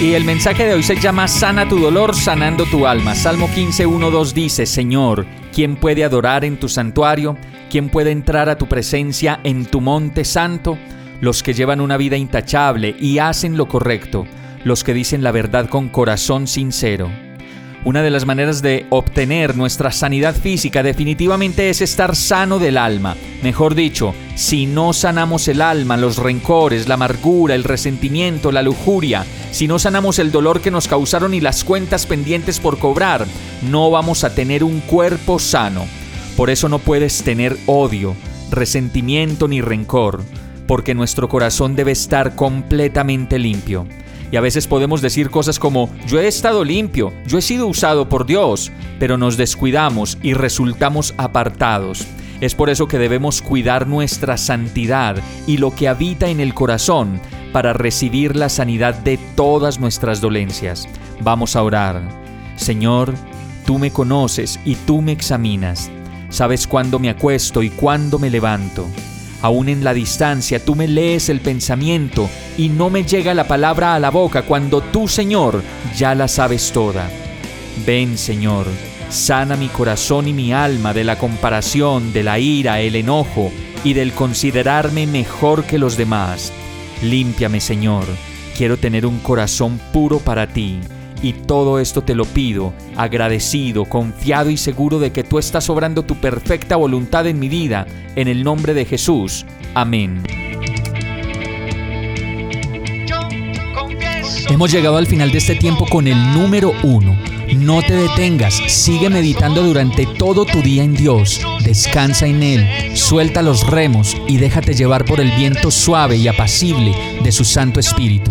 Y el mensaje de hoy se llama Sana tu dolor, sanando tu alma. Salmo 15, 1, 2 dice, Señor, ¿quién puede adorar en tu santuario? ¿Quién puede entrar a tu presencia en tu monte santo? Los que llevan una vida intachable y hacen lo correcto, los que dicen la verdad con corazón sincero. Una de las maneras de obtener nuestra sanidad física definitivamente es estar sano del alma. Mejor dicho, si no sanamos el alma, los rencores, la amargura, el resentimiento, la lujuria, si no sanamos el dolor que nos causaron y las cuentas pendientes por cobrar, no vamos a tener un cuerpo sano. Por eso no puedes tener odio, resentimiento ni rencor, porque nuestro corazón debe estar completamente limpio. Y a veces podemos decir cosas como, yo he estado limpio, yo he sido usado por Dios, pero nos descuidamos y resultamos apartados. Es por eso que debemos cuidar nuestra santidad y lo que habita en el corazón para recibir la sanidad de todas nuestras dolencias. Vamos a orar. Señor, tú me conoces y tú me examinas. Sabes cuándo me acuesto y cuándo me levanto. Aún en la distancia tú me lees el pensamiento y no me llega la palabra a la boca cuando tú, Señor, ya la sabes toda. Ven, Señor, sana mi corazón y mi alma de la comparación, de la ira, el enojo y del considerarme mejor que los demás. Límpiame, Señor. Quiero tener un corazón puro para ti y todo esto te lo pido, agradecido, confiado y seguro de que tú estás obrando tu perfecta voluntad en mi vida, en el nombre de Jesús. Amén. Hemos llegado al final de este tiempo con el número uno. No te detengas, sigue meditando durante todo tu día en Dios, descansa en Él, suelta los remos y déjate llevar por el viento suave y apacible de su Santo Espíritu.